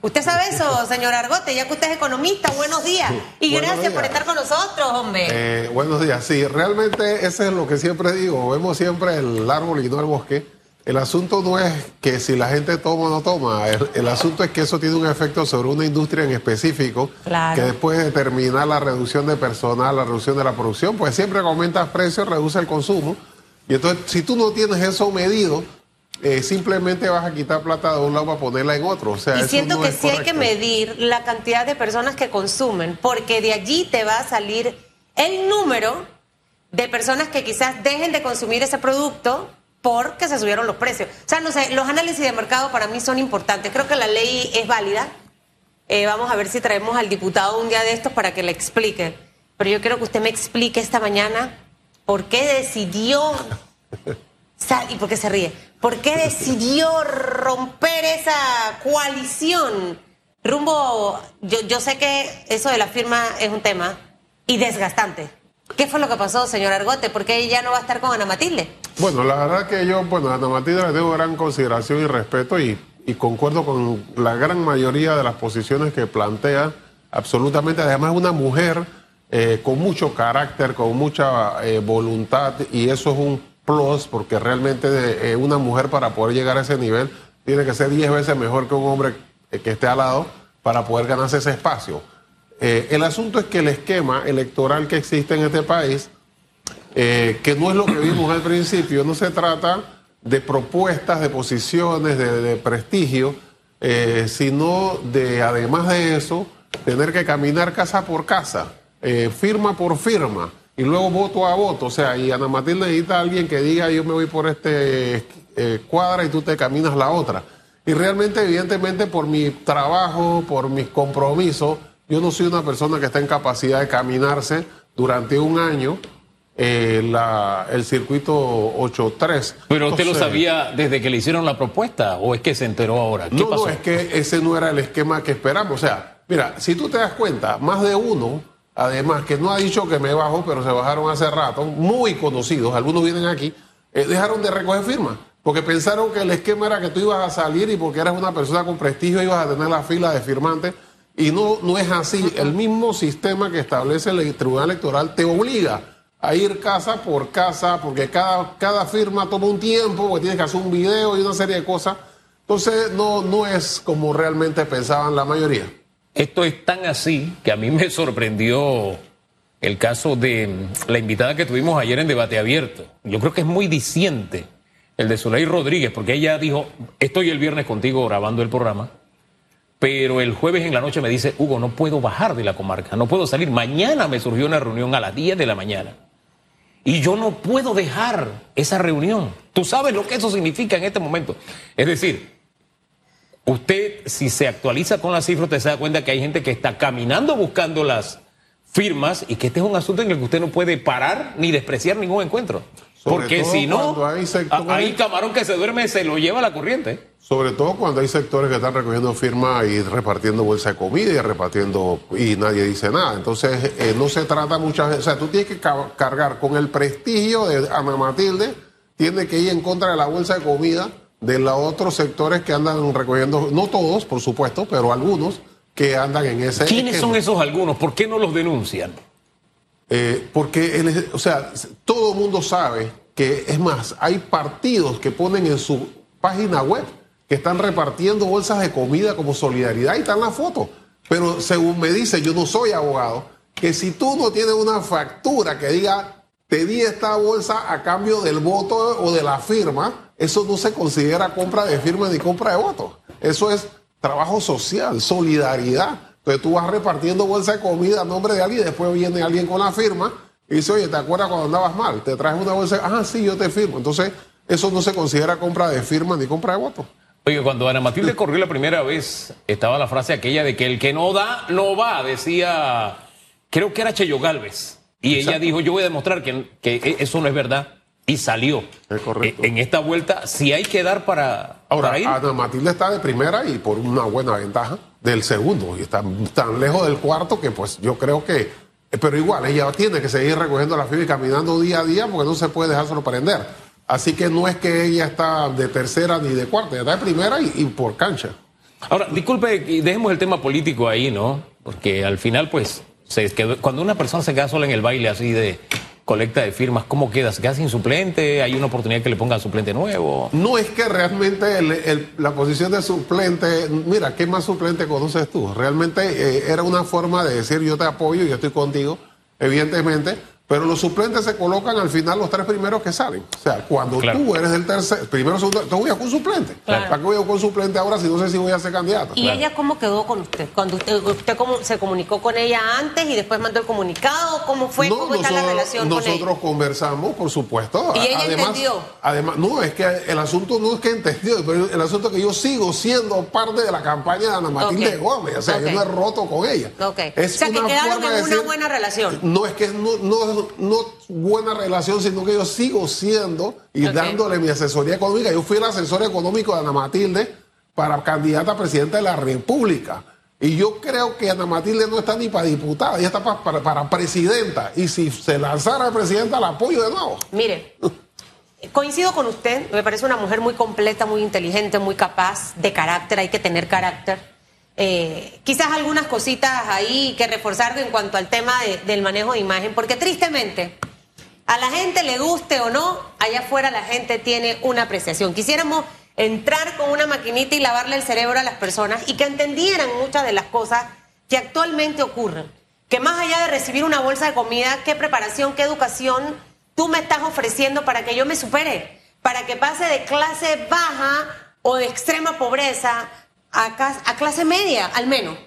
Usted sabe eso, señor Argote, ya que usted es economista. Buenos días. Y gracias por estar con nosotros, hombre. Eh, buenos días. Sí, realmente ese es lo que siempre digo. Vemos siempre el árbol y no el bosque. El asunto no es que si la gente toma o no toma, el, asunto es que eso tiene un efecto sobre una industria en específico, que después de terminar la reducción de personal, la reducción de la producción, pues siempre que aumentas precios, reduce el consumo. Y entonces, si tú no tienes eso medido, eh, simplemente vas a quitar plata de un lado para ponerla en otro. O sea, y siento que sí hay que medir la cantidad de personas que consumen, porque de allí te va a salir el número de personas que quizás dejen de consumir ese producto porque se subieron los precios. O sea, no sé, los análisis de mercado para mí son importantes. Creo que la ley es válida. Eh, vamos a ver si traemos al diputado un día de estos para que le explique. Pero yo quiero que usted me explique esta mañana por qué decidió ¿Y por qué se ríe? ¿Por qué decidió romper esa coalición? Rumbo, yo, yo sé que eso de la firma es un tema y desgastante. ¿Qué fue lo que pasó, señor Argote? ¿Por qué ella no va a estar con Ana Matilde? Bueno, la verdad que yo, bueno, a Ana Matilde le tengo gran consideración y respeto y, y, concuerdo con la gran mayoría de las posiciones que plantea. Absolutamente, además es una mujer eh, con mucho carácter, con mucha eh, voluntad y eso es un plus, porque realmente eh, una mujer para poder llegar a ese nivel tiene que ser 10 veces mejor que un hombre eh, que esté al lado para poder ganarse ese espacio. Eh, el asunto es que el esquema electoral que existe en este país, que no es lo que vimos al principio, no se trata de propuestas, de posiciones, de prestigio, sino de, además de eso, tener que caminar casa por casa, firma por firma y luego voto a voto. O sea, y Ana Matilde necesita a alguien que diga yo me voy por este eh, cuadra y tú te caminas la otra. Y realmente, evidentemente, por mi trabajo, por mis compromisos, yo no soy una persona que está en capacidad de caminarse durante un año eh, la, el circuito 8.3. Pero usted lo sabía desde que le hicieron la propuesta o es que se enteró ahora? no, no, es que ese no era el esquema que esperamos. O sea, mira, si tú te das cuenta, más de uno además, que no ha dicho que me bajo, pero se bajaron hace rato, muy conocidos, algunos vienen aquí, eh, dejaron de recoger firmas, porque pensaron que el esquema era que tú ibas a salir y porque eras una persona con prestigio ibas a tener la fila de firmantes, y no, no es así. El mismo sistema que establece el Tribunal Electoral te obliga a ir casa por casa, porque cada, cada firma toma un tiempo, porque tienes que hacer un video y una serie de cosas. Entonces, no, no es como realmente pensaban la mayoría. Esto es tan así que a mí me sorprendió el caso de la invitada que tuvimos ayer en debate abierto. Yo creo que es muy diciente el de Zuley Rodríguez, porque ella dijo, estoy el viernes contigo grabando el programa, pero el jueves en la noche me dice, Hugo, no puedo bajar de la comarca, no puedo salir. Mañana me surgió una reunión a las 10 de la mañana. Y yo no puedo dejar esa reunión. Tú sabes lo que eso significa en este momento. Es decir, Usted, si se actualiza con las cifras, usted se da cuenta que hay gente que está caminando buscando las firmas y que este es un asunto en el que usted no puede parar ni despreciar ningún encuentro. Porque si no, hay, camarón que se duerme se lo lleva la corriente. Sobre todo cuando hay sectores que están recogiendo firmas y repartiendo bolsa de comida y repartiendo y nadie dice nada. Entonces, eh, no se trata muchas veces. O sea, tú tienes que cargar con el prestigio de Ana Matilde, tiene que ir en contra de la bolsa de comida de los otros sectores que andan recogiendo, no todos, por supuesto, pero algunos que andan en ese. ¿Quiénes son esos algunos? ¿Por qué no los denuncian? Eh, porque, o sea, todo el mundo sabe que, es más, hay partidos que ponen en su página web que están repartiendo bolsas de comida como solidaridad y están las fotos. Pero según me dice, yo no soy abogado, que si tú no tienes una factura que diga, te di esta bolsa a cambio del voto o de la firma, eso no se considera compra de firma ni compra de votos. Eso es trabajo social, solidaridad. Entonces tú vas repartiendo bolsa de comida a nombre de alguien y después viene alguien con la firma y dice, oye, ¿te acuerdas cuando andabas mal? Te traes una bolsa, ah, sí, yo te firmo. Entonces, eso no se considera compra de firma ni compra de votos. Oye, cuando Ana Matilde corrió la primera vez, estaba la frase aquella de que el que no da, no va, decía, creo que era Cheyo Galvez. Y ella dijo, yo voy a demostrar que, que eso no es verdad y salió. Es correcto. En esta vuelta, si hay que dar para, Ahora, Ana Matilde está de primera y por una buena ventaja del segundo. Y está tan lejos del cuarto que, pues, yo creo que. Pero igual, ella tiene que seguir recogiendo la fibra y caminando día a día porque no se puede dejar sorprender. Así que no es que ella está de tercera ni de cuarta, ella está de primera y, por cancha. Ahora, disculpe, dejemos el tema político ahí, ¿no? Porque al final, pues, se quedó- cuando una persona se queda sola en el baile así de colecta de firmas, ¿cómo queda? ¿Se queda sin suplente? ¿Hay una oportunidad que le pongan suplente nuevo? No es que realmente el- la posición de suplente, mira, ¿qué más suplente conoces tú? Realmente eh, era una forma de decir yo te apoyo, yo estoy contigo, evidentemente, pero los suplentes se colocan al final los tres primeros que salen. O sea, cuando Claro. tú eres el tercer, primero, segundo, te voy a con suplente. Claro. ¿Para qué voy a con suplente ahora si no sé si voy a ser candidato? ¿Y ella cómo quedó con usted? Cuando usted, usted cómo, se comunicó con ella antes y después mandó el comunicado, ¿cómo fue? ¿Cómo está la relación con nosotros ella? conversamos, por supuesto. ¿Y ella además, entendió? Además, no, es que el asunto no es que entendió, pero el asunto es que yo sigo siendo parte de la campaña de Ana Matilde Ok. Gómez. O sea, yo no he roto con ella. Ok. Es o sea, que quedaron en de una decir- buena relación. No es que no, no, no buena relación, sino que yo sigo siendo y dándole mi asesoría económica. Yo fui el asesor económico de Ana Matilde para candidata a presidenta de la República. Y yo creo que Ana Matilde no está ni para diputada, ella está pa- para, para presidenta. Y si se lanzara a presidenta, la apoyo de nuevo. Mire, coincido con usted, me parece una mujer muy completa, muy inteligente, muy capaz, de carácter, hay que tener carácter. Eh, quizás algunas cositas ahí que reforzar en cuanto al tema de- del manejo de imagen, porque tristemente, a la gente le guste o no, allá afuera la gente tiene una apreciación. Quisiéramos entrar con una maquinita y lavarle el cerebro a las personas y que entendieran muchas de las cosas que actualmente ocurren. Que más allá de recibir una bolsa de comida, qué preparación, qué educación tú me estás ofreciendo para que yo me supere, para que pase de clase baja o de extrema pobreza a, a clase media, al menos.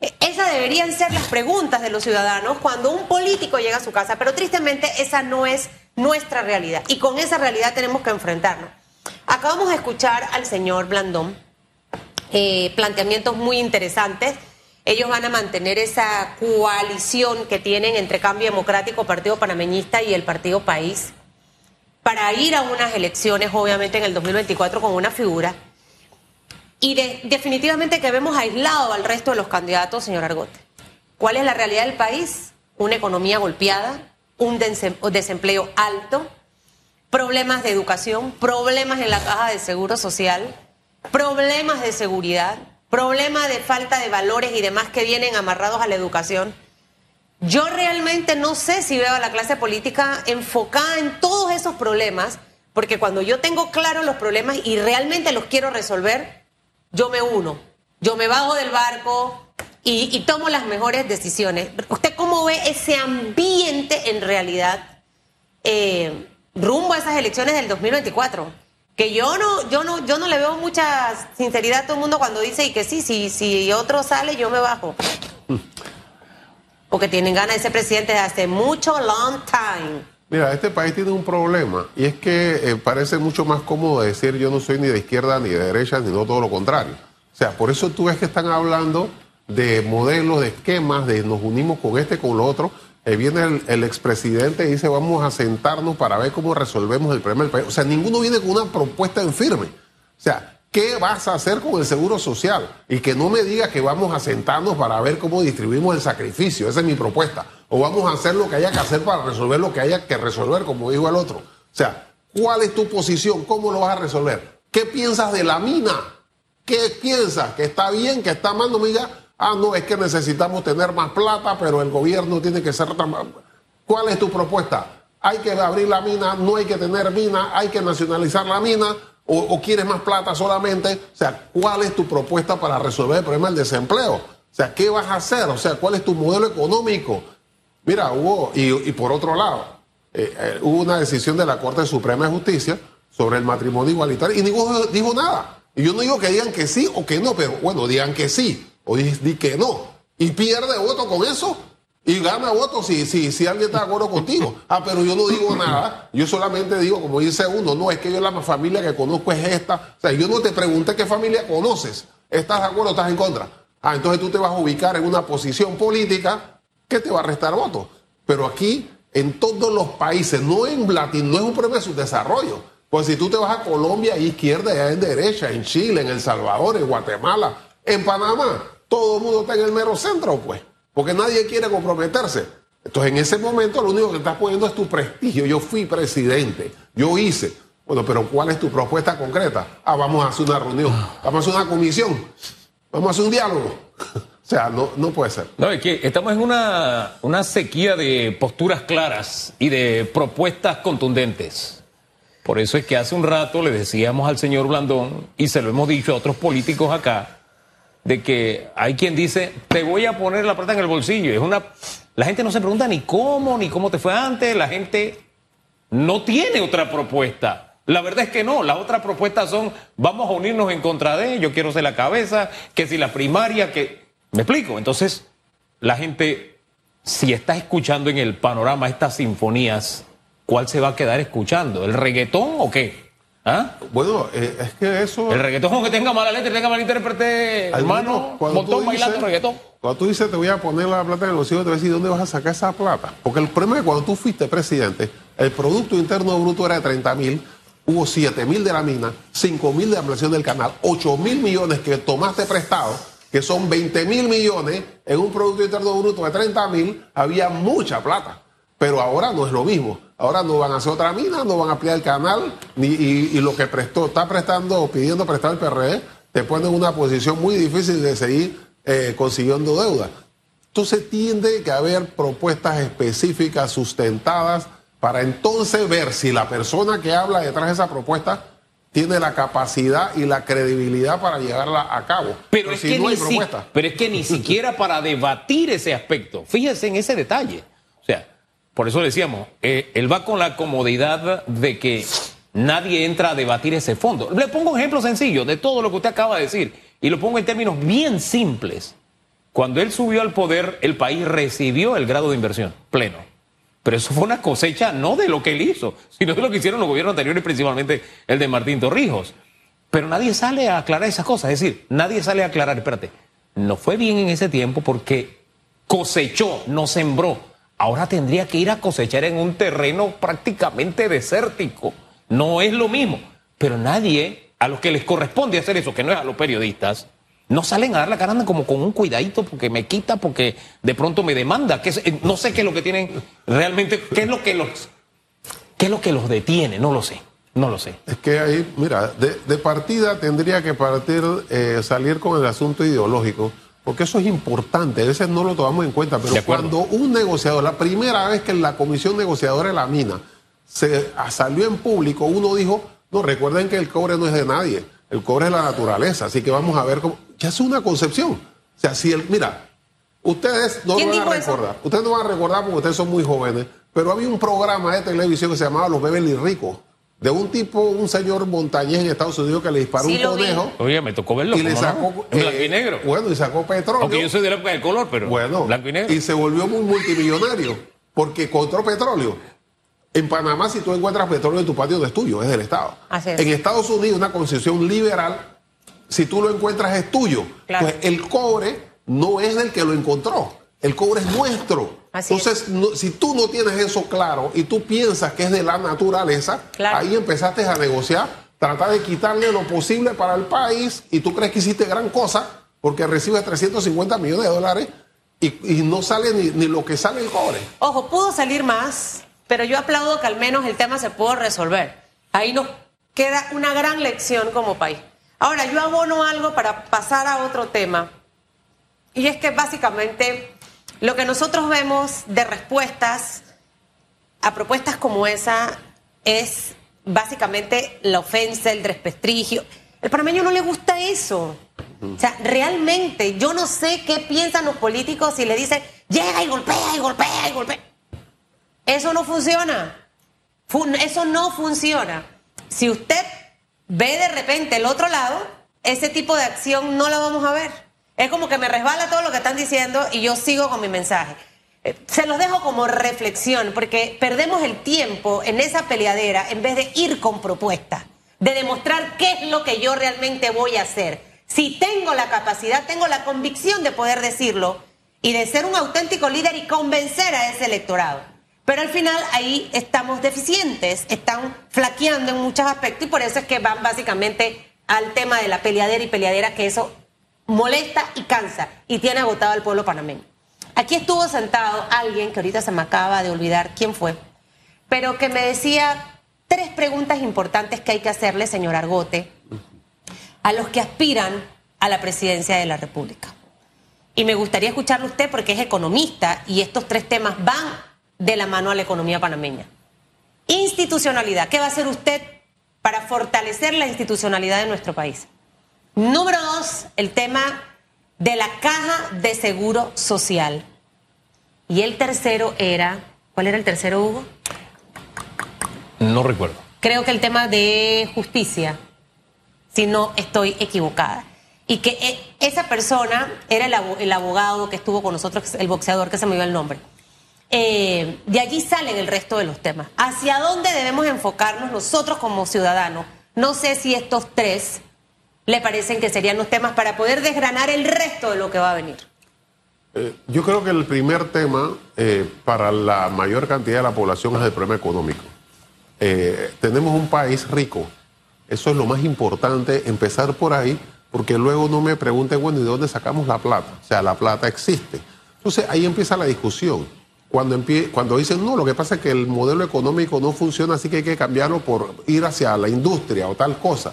E- Esas deberían ser las preguntas de los ciudadanos cuando un político llega a su casa, pero tristemente esa no es nuestra realidad y con esa realidad tenemos que enfrentarnos. Acabamos de escuchar al señor Blandón eh, planteamientos muy interesantes. Ellos van a mantener esa coalición que tienen entre Cambio Democrático, Partido Panameñista y el Partido País para ir a unas elecciones, obviamente en el 2024, con una figura. Y de- definitivamente que vemos aislado al resto de los candidatos, señor Argote. ¿Cuál es la realidad del país? Una economía golpeada, un desem- desempleo alto, problemas de educación, problemas en la caja de seguro social, problemas de seguridad, problemas de falta de valores y demás que vienen amarrados a la educación. Yo realmente no sé si veo a la clase política enfocada en todos esos problemas, porque cuando yo tengo claros los problemas y realmente los quiero resolver, yo me uno, yo me bajo del barco y, y tomo las mejores decisiones. ¿Usted cómo ve ese ambiente en realidad eh, rumbo a esas elecciones del 2024? Que yo no, yo no, yo no le veo mucha sinceridad a todo el mundo cuando dice y que sí, si, si otro sale, yo me bajo. Porque tienen ganas de ser presidente desde hace mucho long time. Mira, este país tiene un problema y es que eh, parece mucho más cómodo decir yo no soy ni de izquierda ni de derecha, ni no todo lo contrario. O sea, por eso tú ves que están hablando de modelos, de esquemas, de nos unimos con este, con lo otro. Eh, viene el, el expresidente y dice vamos a sentarnos para ver cómo resolvemos el problema del país. O sea, ninguno viene con una propuesta en firme. O sea, ¿qué vas a hacer con el seguro social? Y que no me digas que vamos a sentarnos para ver cómo distribuimos el sacrificio. Esa es mi propuesta. O vamos a hacer lo que haya que hacer para resolver lo que haya que resolver, como dijo el otro. O sea, ¿cuál es tu posición? ¿Cómo lo vas a resolver? ¿Qué piensas de la mina? ¿Qué piensas? ¿Que está bien? ¿Que está mal? No me digas, ah, no, es que necesitamos tener más plata, pero el gobierno tiene que ser... tan- ¿Cuál es tu propuesta? ¿Hay que abrir la mina? ¿No hay que tener mina? ¿Hay que nacionalizar la mina? ¿O, quieres más plata solamente? O sea, ¿cuál es tu propuesta para resolver el problema del desempleo? O sea, ¿qué vas a hacer? O sea, ¿cuál es tu modelo económico? Mira, hubo, y, por otro lado, eh, eh, hubo una decisión de la Corte Suprema de Justicia sobre el matrimonio igualitario y ninguno dijo nada. Y yo no digo que digan que sí o que no, pero bueno, digan que sí o di que no. Y pierde voto con eso y gana voto si, si, si alguien está de acuerdo contigo. Ah, pero yo no digo nada. Yo solamente digo, como dice uno, no, es que yo la familia que conozco es esta. O sea, yo no te pregunté qué familia conoces. ¿Estás de acuerdo o estás en contra? Ah, entonces tú te vas a ubicar en una posición política que te va a restar votos. Pero aquí, en todos los países, no en Latin, no es un problema de su desarrollo. Pues si tú te vas a Colombia, hay izquierda y hay derecha, en Chile, en El Salvador, en Guatemala, en Panamá, todo el mundo está en el mero centro, pues, porque nadie quiere comprometerse. Entonces, en ese momento, lo único que estás poniendo es tu prestigio. Yo fui presidente, yo hice. Bueno, pero ¿cuál es tu propuesta concreta? Ah, vamos a hacer una reunión, vamos a hacer una comisión. vamos a hacer un diálogo. o sea, no, no puede ser. No, es que estamos en una, una sequía de posturas claras y de propuestas contundentes. Por eso es que hace un rato le decíamos al señor Blandón, y se lo hemos dicho a otros políticos acá, de que hay quien dice, te voy a poner la plata en el bolsillo. Es una, la gente no se pregunta ni cómo, ni cómo te fue antes, la gente no tiene otra propuesta. La verdad es que no, las otras propuestas son, vamos a unirnos en contra de, yo quiero ser la cabeza, que si la primaria, que... ¿Me explico? Entonces, la gente, si está escuchando en el panorama estas sinfonías, ¿cuál se va a quedar escuchando? ¿El reggaetón o qué? ¿Ah? Bueno, eh, es que eso. El reggaetón que tenga mala letra, tenga mal intérprete, hermano, montón bailando reggaetón. Cuando tú dices te voy a poner la plata en los hijos, te voy a decir dónde vas a sacar esa plata. Porque el problema es que cuando tú fuiste presidente, el Producto Interno Bruto era de 30 mil, hubo 7 mil de la mina, 5 mil de ampliación del canal, 8 mil millones que tomaste prestado, que son 20 mil millones en un Producto Interno Bruto de 30 mil, había mucha plata. Pero ahora no es lo mismo. Ahora no van a hacer otra mina, no van a ampliar el canal, ni, y, lo que prestó, está prestando, pidiendo prestar el PRE, te pone en una posición muy difícil de seguir eh, consiguiendo deuda. Entonces tiende que haber propuestas específicas, sustentadas, para entonces ver si la persona que habla detrás de esa propuesta tiene la capacidad y la credibilidad para llevarla a cabo. Pero, es, que no hay propuesta. pero es que ni siquiera para debatir ese aspecto, fíjese en ese detalle. Por eso decíamos, eh, él va con la comodidad de que nadie entra a debatir ese fondo. Le pongo un ejemplo sencillo de todo lo que usted acaba de decir y lo pongo en términos bien simples. Cuando él subió al poder, el país recibió el grado de inversión pleno. Pero eso fue una cosecha no de lo que él hizo, sino de lo que hicieron los gobiernos anteriores, principalmente el de Martín Torrijos. Pero nadie sale a aclarar esas cosas. Es decir, nadie sale a aclarar, espérate, no fue bien en ese tiempo porque cosechó, no sembró ahora tendría que ir a cosechar en un terreno prácticamente desértico. No es lo mismo. Pero nadie, a los que les corresponde hacer eso, que no es a los periodistas, no salen a dar la cara, como con un cuidadito porque me quita, porque de pronto me demanda. Que eh, no sé qué es lo que tienen realmente, qué es lo que los, qué es lo que los detiene, no lo sé. No lo sé. Es que ahí, mira, de, partida tendría que partir, eh, salir con el asunto ideológico porque eso es importante, a veces no lo tomamos en cuenta, pero cuando un negociador, la primera vez que la comisión negociadora de la mina se salió en público, uno dijo, no, recuerden que el cobre no es de nadie, el cobre es la naturaleza, así que vamos a ver cómo, ya es una concepción. O sea, si el, mira, ustedes no lo van a recordar, ustedes no van a recordar porque ustedes son muy jóvenes, pero había un programa de televisión que se llamaba Los Beverly Ricos de un tipo, un señor montañés en Estados Unidos que le disparó un conejo. Oye, me tocó verlo. Y le sacó. blanco y eh, negro. Bueno, y sacó petróleo. Aunque yo soy de la época del color, pero. Bueno. Blanco y negro. Y se volvió muy multimillonario. Porque encontró petróleo. En Panamá, si tú encuentras petróleo en tu patio, no es tuyo, es del Estado. Así es. En Estados Unidos, una concesión liberal, si tú lo encuentras, es tuyo. Pues el cobre no es del que lo encontró. El cobre es nuestro. Entonces, si tú no tienes eso claro y tú piensas que es de la naturaleza, ahí empezaste a negociar, tratar de quitarle lo posible para el país y tú crees que hiciste gran cosa porque recibes 350 millones de dólares y, no sale ni, ni, lo que sale el cobre. Ojo, pudo salir más, pero yo aplaudo que al menos el tema se pudo resolver. Ahí nos queda una gran lección como país. Ahora, yo abono algo para pasar a otro tema. Y es que básicamente lo que nosotros vemos de respuestas a propuestas como esa es básicamente la ofensa, el desprestigio. El panameño no le gusta eso. O sea, realmente yo no sé qué piensan los políticos si le dicen, llega y golpea y golpea y golpea. Eso no funciona. Eso no funciona. Si usted ve de repente el otro lado, ese tipo de acción no la vamos a ver. Es como que me resbala todo lo que están diciendo y yo sigo con mi mensaje. Eh, se los dejo como reflexión, porque perdemos el tiempo en esa peleadera en vez de ir con propuestas, de demostrar qué es lo que yo realmente voy a hacer. Si tengo la capacidad, tengo la convicción de poder decirlo y de ser un auténtico líder y convencer a ese electorado. Pero al final ahí estamos deficientes, están flaqueando en muchos aspectos y por eso es que van básicamente al tema de la peleadera y peleadera, que eso molesta y cansa y tiene agotado al pueblo panameño. Aquí estuvo sentado alguien que ahorita se me acaba de olvidar quién fue, pero que me decía tres preguntas importantes que hay que hacerle, señor Argote, a los que aspiran a la presidencia de la República. Y me gustaría escucharlo usted porque es economista y estos tres temas van de la mano a la economía panameña. Institucionalidad. ¿Qué va a hacer usted para fortalecer la institucionalidad de nuestro país? Número dos, el tema de la caja de seguro social. Y el tercero era, ¿cuál era el tercero, Hugo? No recuerdo. Creo que el tema de justicia, si no estoy equivocada. Y que eh, esa persona era el, abogado que estuvo con nosotros, el boxeador que se me dio el nombre. Eh, de allí salen el resto de los temas. ¿Hacia dónde debemos enfocarnos nosotros como ciudadanos? No sé si estos tres le parecen que serían los temas para poder desgranar el resto de lo que va a venir. Eh, yo creo que el primer tema para la mayor cantidad de la población es el problema económico. tenemos un país rico, eso es lo más importante, empezar por ahí porque luego no me pregunten, bueno, ¿y de dónde sacamos la plata? O sea, la plata existe. Entonces ahí empieza la discusión. Cuando, cuando dicen, no, lo que pasa es que el modelo económico no funciona, así que hay que cambiarlo por ir hacia la industria o tal cosa.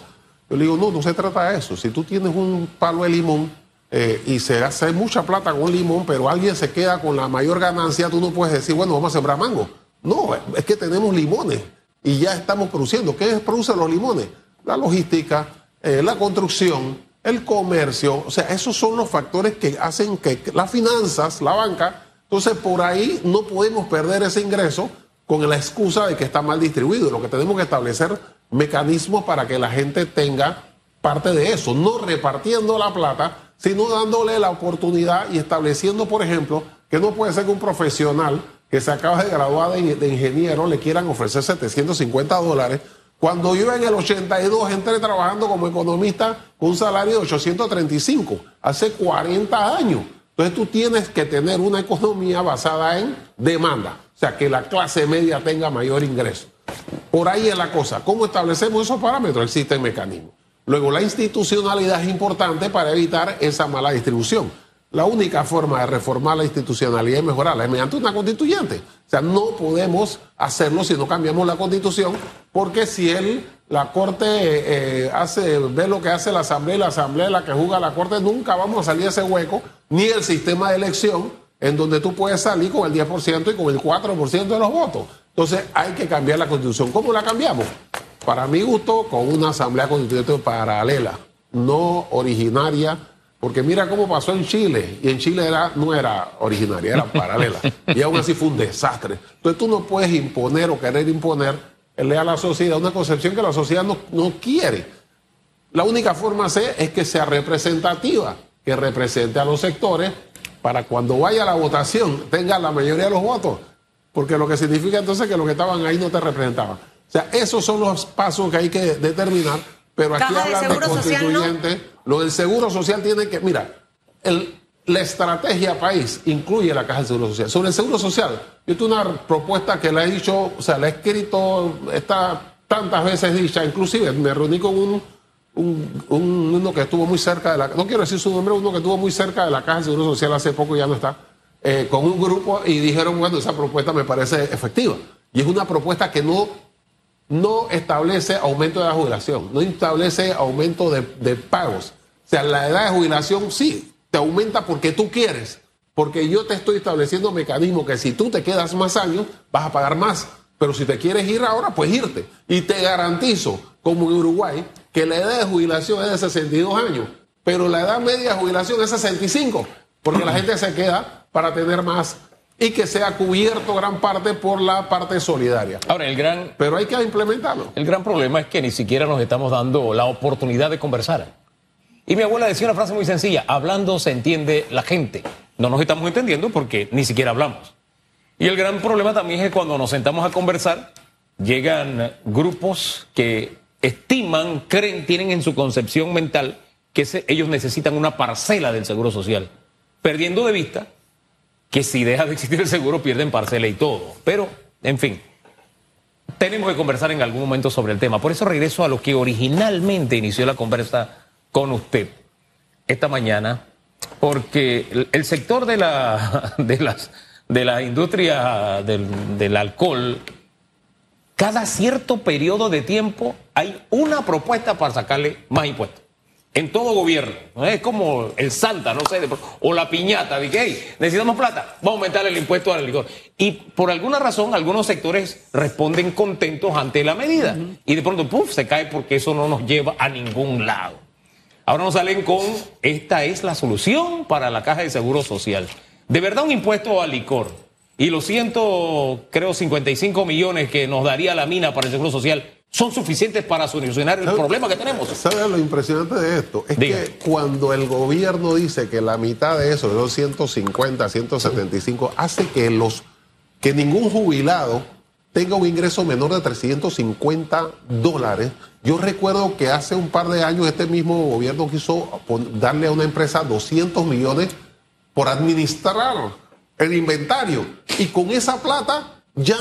Yo le digo, no, no se trata de eso. Si tú tienes un palo de limón eh, y se hace mucha plata con limón, pero alguien se queda con la mayor ganancia, tú no puedes decir, bueno, vamos a sembrar mango. No, es que tenemos limones y ya estamos produciendo. ¿Qué producen los limones? La logística, eh, la construcción, el comercio, o sea, esos son los factores que hacen que las finanzas, la banca, entonces por ahí no podemos perder ese ingreso con la excusa de que está mal distribuido. Lo que tenemos que establecer mecanismos para que la gente tenga parte de eso, no repartiendo la plata, sino dándole la oportunidad y estableciendo, por ejemplo, que no puede ser que un profesional que se acaba de graduar de, ingeniero le quieran ofrecer 750 dólares cuando yo en el 82 entré trabajando como economista con un salario de 835, hace 40 años. Entonces tú tienes que tener una economía basada en demanda, o sea, que la clase media tenga mayor ingreso. Por ahí es la cosa. ¿Cómo establecemos esos parámetros? Existen mecanismos. Luego, la institucionalidad es importante para evitar esa mala distribución. La única forma de reformar la institucionalidad y mejorarla es mediante una constituyente. O sea, no podemos hacerlo si no cambiamos la constitución, porque si él, la Corte eh, hace, ve lo que hace la Asamblea y la Asamblea es la que juzga la Corte, nunca vamos a salir de ese hueco, ni el sistema de elección, en donde tú puedes salir con el 10% y con el 4% de los votos. Entonces hay que cambiar la constitución. ¿Cómo la cambiamos? Para mi gusto, con una Asamblea Constituyente paralela, no originaria porque mira cómo pasó en Chile, y en Chile era, no era originaria, era paralela. y aún así fue un desastre. Entonces tú no puedes imponer o querer imponer a la sociedad una concepción que la sociedad no, no quiere. La única forma ser es que sea representativa, que represente a los sectores para cuando vaya a la votación tenga la mayoría de los votos. Porque lo que significa entonces que los que estaban ahí no te representaban. O sea, esos son los pasos que hay que determinar pero aquí hablan de, constituyente. Lo del seguro social tiene que. Mira, la estrategia país incluye la caja de seguro social. Sobre el seguro social, yo tengo una propuesta que la he dicho, o sea, la he escrito, está tantas veces dicha, inclusive me reuní con un, uno que estuvo muy cerca de la. No quiero decir su nombre, uno que estuvo muy cerca de la caja de seguro social hace poco y ya no está. Eh, con un grupo y dijeron, bueno, esa propuesta me parece efectiva. Y es una propuesta que no no establece aumento de la jubilación, no establece aumento de, pagos. O sea, la edad de jubilación sí, te aumenta porque tú quieres, porque yo te estoy estableciendo mecanismos que si tú te quedas más años, vas a pagar más. Pero si te quieres ir ahora, pues irte. Y te garantizo, como en Uruguay, que la edad de jubilación es de 62 años, pero la edad media de jubilación es 65, porque la gente se queda para tener más y que sea cubierto gran parte por la parte solidaria. Ahora, el gran... Pero hay que implementarlo. El gran problema es que ni siquiera nos estamos dando la oportunidad de conversar. Y mi abuela decía una frase muy sencilla, hablando se entiende la gente. No nos estamos entendiendo porque ni siquiera hablamos. Y el gran problema también es que cuando nos sentamos a conversar, llegan grupos que estiman, creen, tienen en su concepción mental que ellos necesitan una parcela del Seguro Social, perdiendo de vista que si deja de existir el seguro pierden parcela y todo. Pero, en fin, tenemos que conversar en algún momento sobre el tema. Por eso regreso a lo que originalmente inició la conversa con usted esta mañana, porque el sector de la, de las, de la industria del, del alcohol, cada cierto periodo de tiempo hay una propuesta para sacarle más impuestos. En todo gobierno. ¿no? Es como el Santa, no sé, de- o la piñata, de que "Hey, necesitamos plata, vamos a aumentar el impuesto al licor. Y por alguna razón, algunos sectores responden contentos ante la medida. Y de pronto, puf, se cae porque eso no nos lleva a ningún lado. Ahora nos salen con, esta es la solución para la caja de seguro social. De verdad un impuesto al licor. Y los ciento, creo, 55 millones que nos daría la mina para el seguro social son suficientes para solucionar el ¿Sabe- problema que tenemos. ¿Sabes lo impresionante de esto? Es Diga. que cuando el gobierno dice que la mitad de eso, de los 150, 175, hace que los que ningún jubilado tenga un ingreso menor de 350 dólares. Yo recuerdo que hace un par de años este mismo gobierno quiso darle a una empresa 200 millones por administrar el inventario. Y con esa plata ya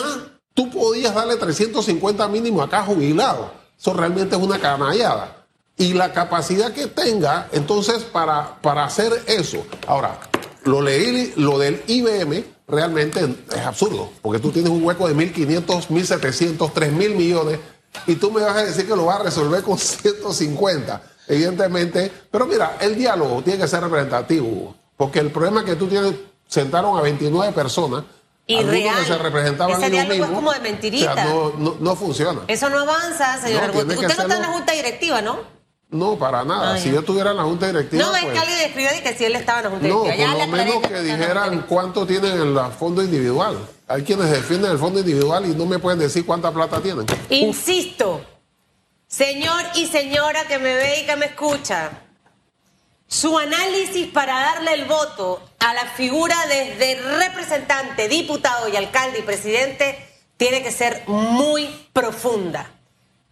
tú podías darle 350 mínimo a cada jubilado. Eso realmente es una canallada. Y la capacidad que tenga, entonces, para, para hacer eso. Ahora, lo, leí, lo del IBM realmente es absurdo, porque tú tienes un hueco de 1.500, 1.700, 3.000 millones y tú me vas a decir que lo vas a resolver con 150, evidentemente. Pero mira, el diálogo tiene que ser representativo, porque el problema que tú tienes, sentaron a 29 personas, Y algunos se representaban Ese diálogo es como de mentirita. O sea, no, no, no funciona. Eso no avanza, señor No, Usted no está en la junta directiva, ¿no? No, para nada. Ah, si yo estuviera en la junta directiva, No, es pues, que alguien escribió que si él estaba en la junta no, directiva. Ya por lo menos que dijeran cuánto tienen en el fondo individual. Hay quienes defienden el fondo individual y no me pueden decir cuánta plata tienen. Insisto, señor y señora que me ve y que me escucha, su análisis para darle el voto a la figura desde representante, diputado y alcalde y presidente tiene que ser muy profunda.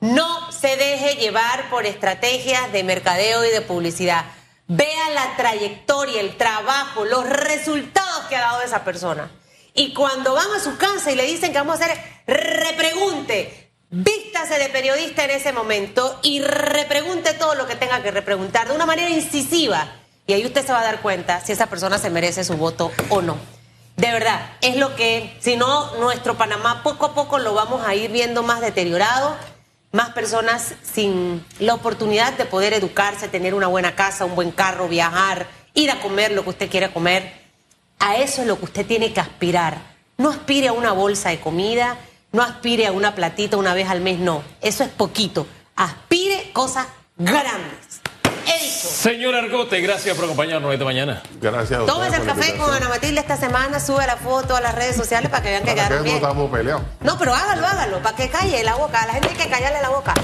No se deje llevar por estrategias de mercadeo y de publicidad. Vea la trayectoria, el trabajo, los resultados que ha dado esa persona. Y cuando van a su casa y le dicen que vamos a hacer repregunte, vístase de periodista en ese momento y repregunte todo lo que tenga que repreguntar de una manera incisiva. Y ahí usted se va a dar cuenta si esa persona se merece su voto o no. De verdad, es lo que, si no, nuestro Panamá poco a poco lo vamos a ir viendo más deteriorado, más personas sin la oportunidad de poder educarse, tener una buena casa, un buen carro, viajar, ir a comer lo que usted quiera comer. A eso es lo que usted tiene que aspirar. No aspire a una bolsa de comida, no aspire a una platita una vez al mes, no. Eso es poquito. Aspire cosas grandes. Dicho. Señor Argote, gracias por acompañarnos esta mañana. Gracias a ustedes Tómese el café con. Ana Matilde esta semana, sube la foto a las redes sociales para que vean que Para que quedaron no bien. estamos peleados. No, pero hágalo, hágalo, para que calle la boca. A la gente hay que callarle la boca.